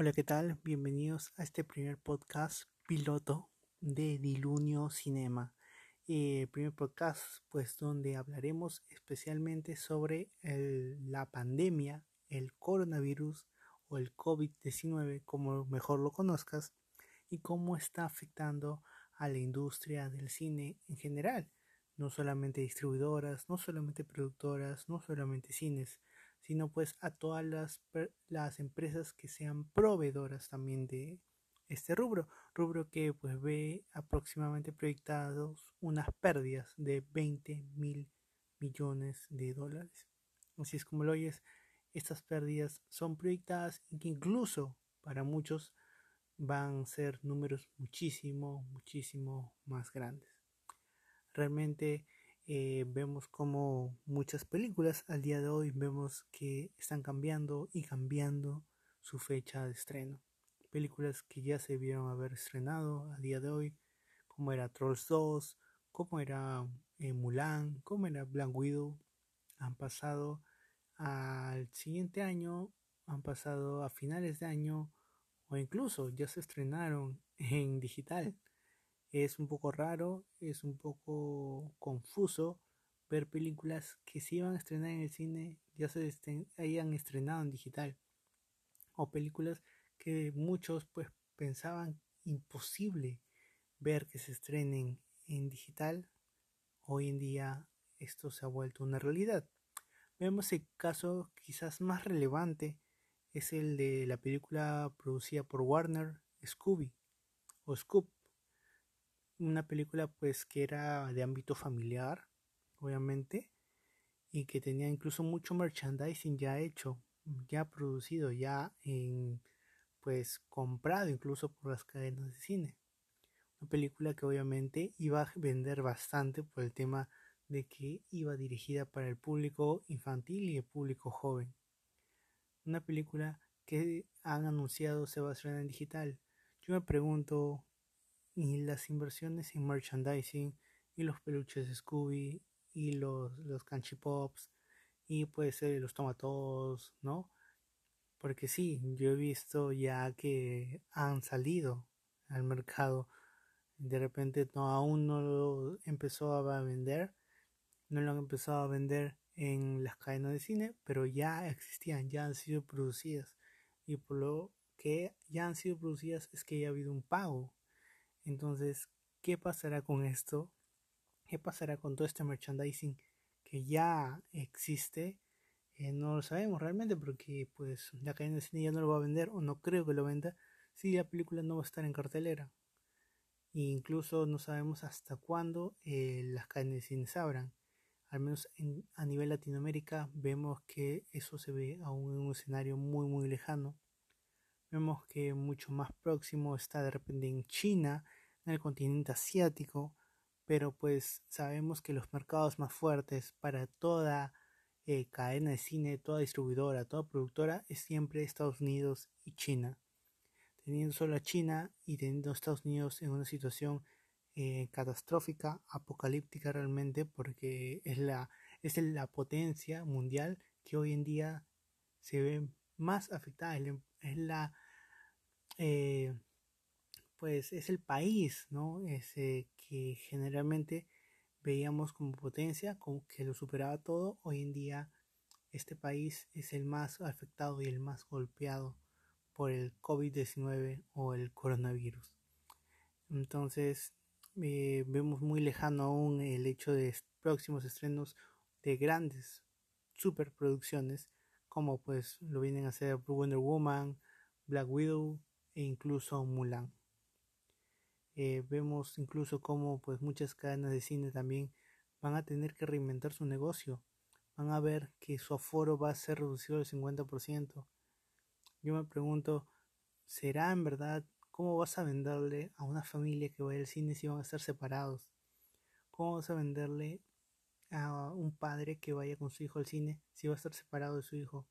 Hola, ¿qué tal? Bienvenidos a este primer podcast piloto de Dilunio Cinema. Eh, primer podcast, pues, donde hablaremos especialmente sobre la pandemia, el coronavirus o el COVID-19, como mejor lo conozcas, y cómo está afectando a la industria del cine en general. No solamente distribuidoras, no solamente productoras, no solamente cines, sino pues a todas las, empresas que sean proveedoras también de este rubro, rubro que pues ve aproximadamente proyectados unas pérdidas de 20 mil millones de dólares. Así es como lo oyes, estas pérdidas son proyectadas y que incluso para muchos van a ser números muchísimo, muchísimo más grandes. Realmente eh, vemos como muchas películas al día de hoy vemos que están cambiando y cambiando su fecha de estreno. Películas que ya se vieron haber estrenado a día de hoy, como era Trolls 2, como era eh, Mulan, como era Black Widow, han pasado al siguiente año, han pasado a finales de año o incluso ya se estrenaron en digital es un poco raro, es un poco confuso ver películas que se iban a estrenar en el cine ya se hayan estrenado en digital o películas que muchos pues pensaban imposible ver que se estrenen en digital hoy en día esto se ha vuelto una realidad. Vemos el caso quizás más relevante es el de la película producida por Warner Scooby o Scoop una película pues que era de ámbito familiar, obviamente, y que tenía incluso mucho merchandising ya hecho, ya producido, ya en pues comprado incluso por las cadenas de cine. Una película que obviamente iba a vender bastante por el tema de que iba dirigida para el público infantil y el público joven. Una película que han anunciado se va a estrenar en digital. Yo me pregunto y las inversiones en merchandising y los peluches Scooby y los, los Canchi Pops y puede ser los tomatos, ¿no? Porque sí, yo he visto ya que han salido al mercado. De repente no, aún no lo empezó a vender, no lo han empezado a vender en las cadenas de cine, pero ya existían, ya han sido producidas. Y por lo que ya han sido producidas es que ya ha habido un pago entonces, ¿qué pasará con esto? ¿Qué pasará con todo este merchandising que ya existe? Eh, no lo sabemos realmente porque pues la cadena de cine ya no lo va a vender o no creo que lo venda si la película no va a estar en cartelera. E incluso no sabemos hasta cuándo eh, las cadenas de cine se abran. Al menos a nivel Latinoamérica vemos que eso se ve aún en un escenario muy muy lejano. Vemos que mucho más próximo está de repente en China, en el continente asiático, pero pues sabemos que los mercados más fuertes para toda eh, cadena de cine, toda distribuidora, toda productora es siempre Estados Unidos y China. Teniendo solo a China y teniendo Estados Unidos en una situación eh, catastrófica, apocalíptica realmente, porque es la, es la potencia mundial que hoy en día se ve más afectada, es la eh, pues es el país, ¿no? Ese que generalmente veíamos como potencia, como que lo superaba todo. Hoy en día este país es el más afectado y el más golpeado por el COVID-19 o el coronavirus. Entonces eh, vemos muy lejano aún el hecho de próximos estrenos de grandes superproducciones como pues lo vienen a hacer Wonder Woman, Black Widow e incluso Mulan. Eh, vemos incluso cómo pues muchas cadenas de cine también van a tener que reinventar su negocio. Van a ver que su aforo va a ser reducido al 50%. Yo me pregunto, ¿será en verdad cómo vas a venderle a una familia que va al cine si van a estar separados? ¿Cómo vas a venderle a padre que vaya con su hijo al cine si va a estar separado de su hijo?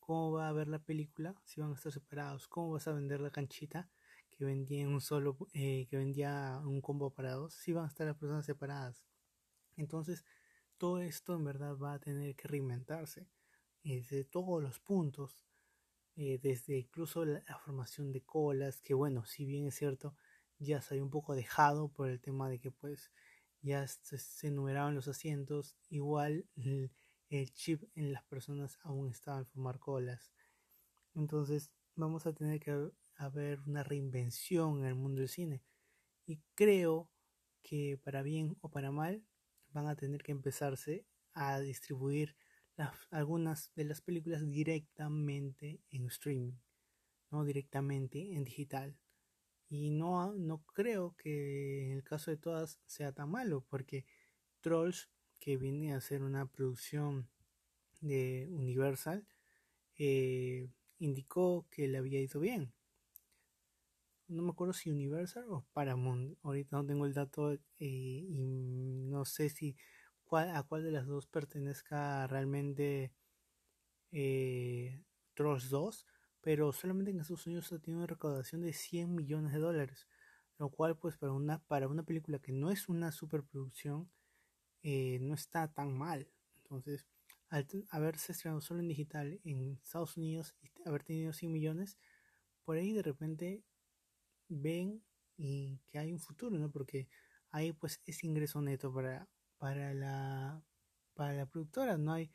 ¿Cómo va a ver la película si van a estar separados? ¿Cómo vas a vender la canchita que vendía un solo, eh, que vendía un combo para dos? Si van a estar las personas separadas. Entonces, todo esto en verdad va a tener que reinventarse desde todos los puntos. eh, desde incluso la, formación de colas, que bueno, si bien es cierto, ya se había un poco dejado por el tema de que pues ya se, se los asientos, igual el, chip en las personas aún estaba en formar colas. Entonces vamos a tener que haber una reinvención en el mundo del cine. Y creo que para bien o para mal van a tener que empezarse a distribuir algunas de las películas directamente en streaming, no directamente en digital. Y no, no creo que en el caso de todas sea tan malo, porque Trolls, que viene a ser una producción de Universal, eh, indicó que le había ido bien. No me acuerdo si Universal o Paramount. Ahorita no tengo el dato eh, y no sé si a cuál de las dos pertenezca realmente eh, Trolls 2, pero solamente en Estados Unidos ha tenido una recaudación de 100 millones de dólares, lo cual pues para una, para una película que no es una superproducción eh, no está tan mal. Entonces, al haberse estrenado solo en digital en Estados Unidos y haber tenido 100 millones, por ahí de repente ven y que hay un futuro, ¿no? Porque ahí pues es ingreso neto para, para la, para la productora. No hay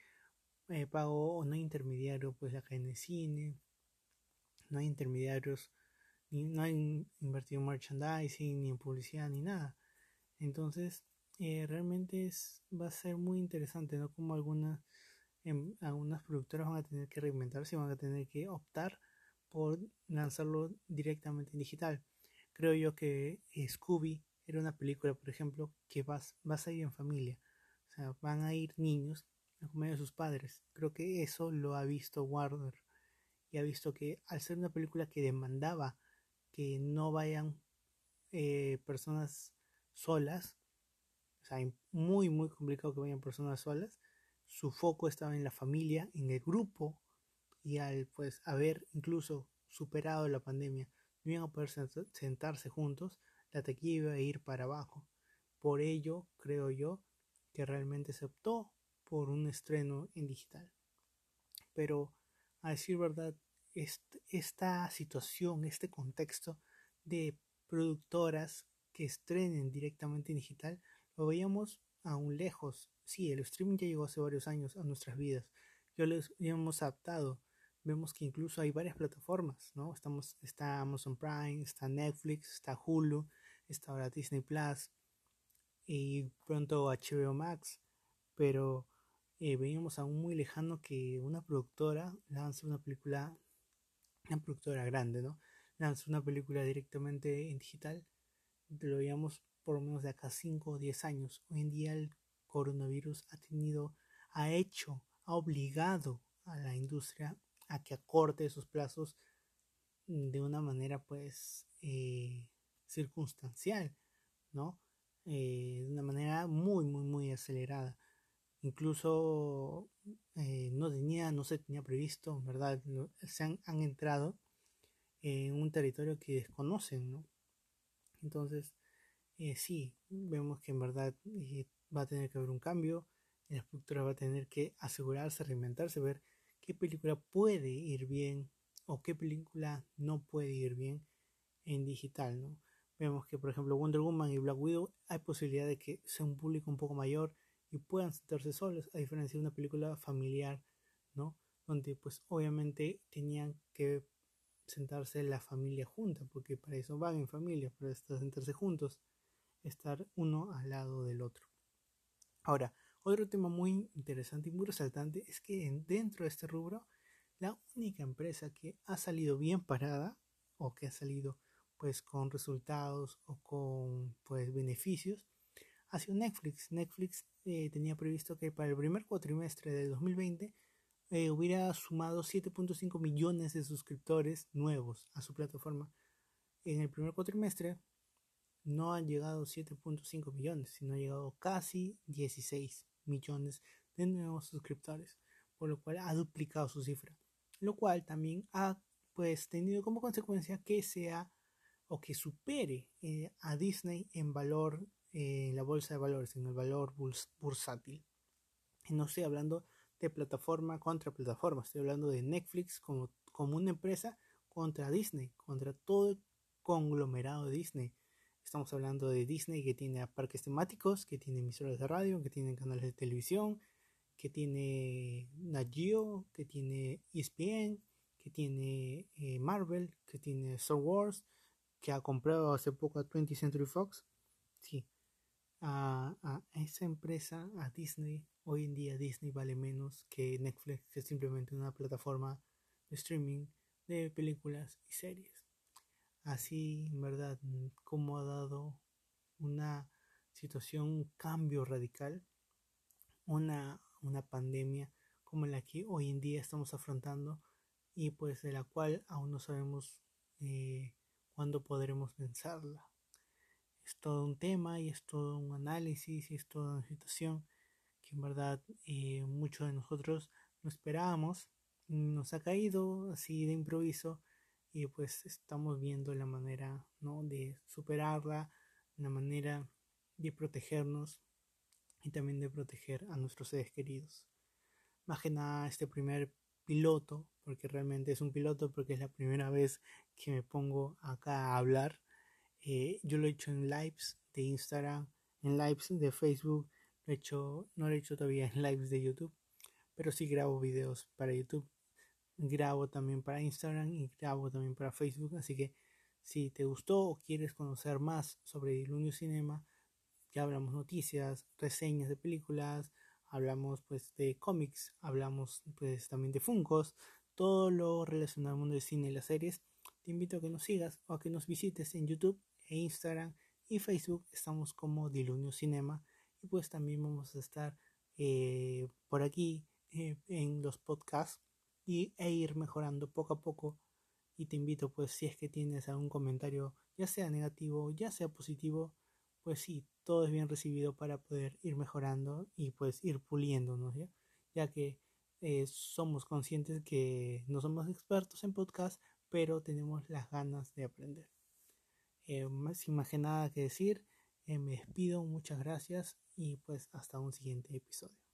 eh, pago o no hay intermediario, pues la cadena de cine, no hay intermediarios, ni, no hay invertido en merchandising, ni en publicidad, ni nada. Entonces, eh, realmente es, va a ser muy interesante, ¿no? Como algunas, em, algunas productoras van a tener que reinventarse y van a tener que optar por lanzarlo directamente en digital. Creo yo que Scooby era una película, por ejemplo, que vas, vas a ir en familia. O sea, van a ir niños a comer de sus padres. Creo que eso lo ha visto Warner. Y ha visto que al ser una película que demandaba que no vayan eh, personas solas, o sea, muy, muy complicado que vayan personas solas, su foco estaba en la familia, en el grupo, y al pues haber incluso superado la pandemia, no iban a poder sentarse juntos, la taquilla iba a ir para abajo. Por ello, creo yo, que realmente se optó por un estreno en digital. Pero, a decir verdad, esta situación, este contexto de productoras que estrenen directamente en digital, lo veíamos aún lejos. Sí, el streaming ya llegó hace varios años a nuestras vidas. Ya lo hemos adaptado vemos que incluso hay varias plataformas, ¿no? Estamos, está Amazon Prime, está Netflix, está Hulu, está ahora Disney Plus y pronto HBO Max, pero eh, veíamos aún muy lejano que una productora lance una película, una productora grande, ¿no? Lance una película directamente en digital, lo veíamos por lo menos de acá 5 o 10 años. Hoy en día el coronavirus ha tenido, ha hecho, ha obligado a la industria a que acorte esos plazos de una manera pues eh, circunstancial, ¿no? Eh, de una manera muy, muy, muy acelerada. Incluso eh, no tenía, no se tenía previsto, ¿verdad? Se han, han, entrado en un territorio que desconocen, ¿no? Entonces, sí, vemos que en verdad va a tener que haber un cambio, la estructura va a tener que asegurarse, reinventarse, ver qué película puede ir bien o qué película no puede ir bien en digital, ¿no? Vemos que, por ejemplo, Wonder Woman y Black Widow hay posibilidad de que sea un público un poco mayor y puedan sentarse solos, a diferencia de una película familiar, ¿no? Donde, pues, obviamente tenían que sentarse la familia junta, porque para eso van en familia, para sentarse juntos, estar uno al lado del otro. Ahora, otro tema muy interesante y muy resaltante es que dentro de este rubro, la única empresa que ha salido bien parada o que ha salido pues con resultados o con pues beneficios ha sido Netflix. Netflix eh, tenía previsto que para el primer cuatrimestre de 2020 eh, hubiera sumado 7.5 millones de suscriptores nuevos a su plataforma. En el primer cuatrimestre no han llegado 7.5 millones, sino ha llegado casi 16 millones de nuevos suscriptores, por lo cual ha duplicado su cifra, lo cual también ha pues tenido como consecuencia que sea o que supere eh, a Disney en valor en la bolsa de valores, en el valor bursátil. Y no estoy hablando de plataforma contra plataforma, estoy hablando de Netflix como, como una empresa contra Disney, contra todo el conglomerado de Disney. Estamos hablando de Disney que tiene parques temáticos, que tiene emisoras de radio, que tiene canales de televisión, que tiene Nat que tiene ESPN, que tiene eh, Marvel, que tiene Star Wars, que ha comprado hace poco a 20th Century Fox. Sí, a, a, esa empresa, a Disney, hoy en día Disney vale menos que Netflix, que es simplemente una plataforma de streaming de películas y series. Así, en verdad, como ha dado una situación, un cambio radical, una, una pandemia como la que hoy en día estamos afrontando y pues de la cual aún no sabemos eh, cuándo podremos vencerla. Es todo un tema y es todo un análisis y es toda una situación que en verdad eh, muchos de nosotros no esperábamos. Nos ha caído así de improviso y pues estamos viendo la manera ¿no? de superarla, la manera de protegernos y también de proteger a nuestros seres queridos. Más que nada este primer piloto, porque realmente es un piloto porque es la primera vez que me pongo acá a hablar. Eh, yo lo he hecho en lives de Instagram, en lives de Facebook, lo he hecho, no lo he hecho todavía en lives de YouTube, pero sí grabo videos para YouTube, grabo también para Instagram y grabo también para Facebook, así que si te gustó o quieres conocer más sobre Dilunio Cinema, ya hablamos noticias, reseñas de películas, hablamos pues de cómics, hablamos pues también de Funkos, todo lo relacionado al mundo del cine y las series. Te invito a que nos sigas o a que nos visites en YouTube e Instagram y Facebook. Estamos como Dilunio Cinema y pues también vamos a estar eh, por aquí eh, en los podcasts y, e ir mejorando poco a poco. Y te invito pues si es que tienes algún comentario, ya sea negativo, ya sea positivo, pues sí, todo es bien recibido para poder ir mejorando y pues ir puliéndonos, ¿ya? ya que eh, somos conscientes que no somos expertos en podcast, pero tenemos las ganas de aprender. Eh, sin más que nada que decir, eh, me despido, muchas gracias y pues hasta un siguiente episodio.